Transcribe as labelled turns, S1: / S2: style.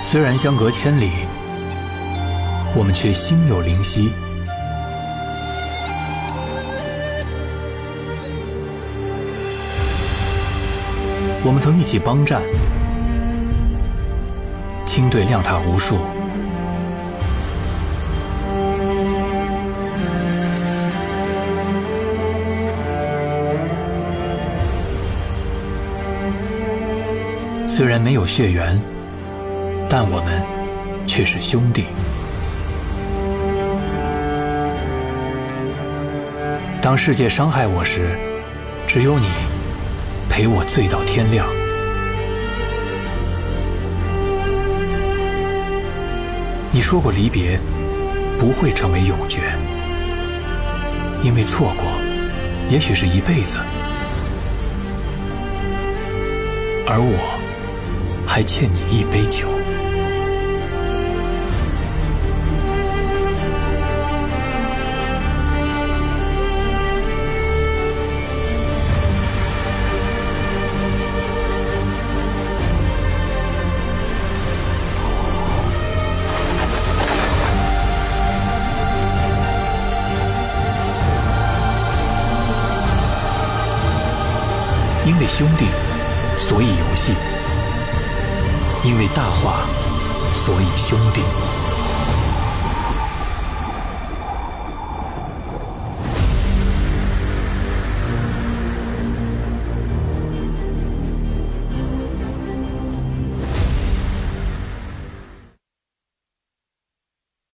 S1: 虽然相隔千里，我们却心有灵犀。我们曾一起帮战，清队亮塔无数。虽然没有血缘，但我们却是兄弟。当世界伤害我时，只有你陪我醉到天亮。你说过离别不会成为永诀，因为错过也许是一辈子，而我。还欠你一杯酒。因为兄弟，所以游戏。因为大话，所以兄弟。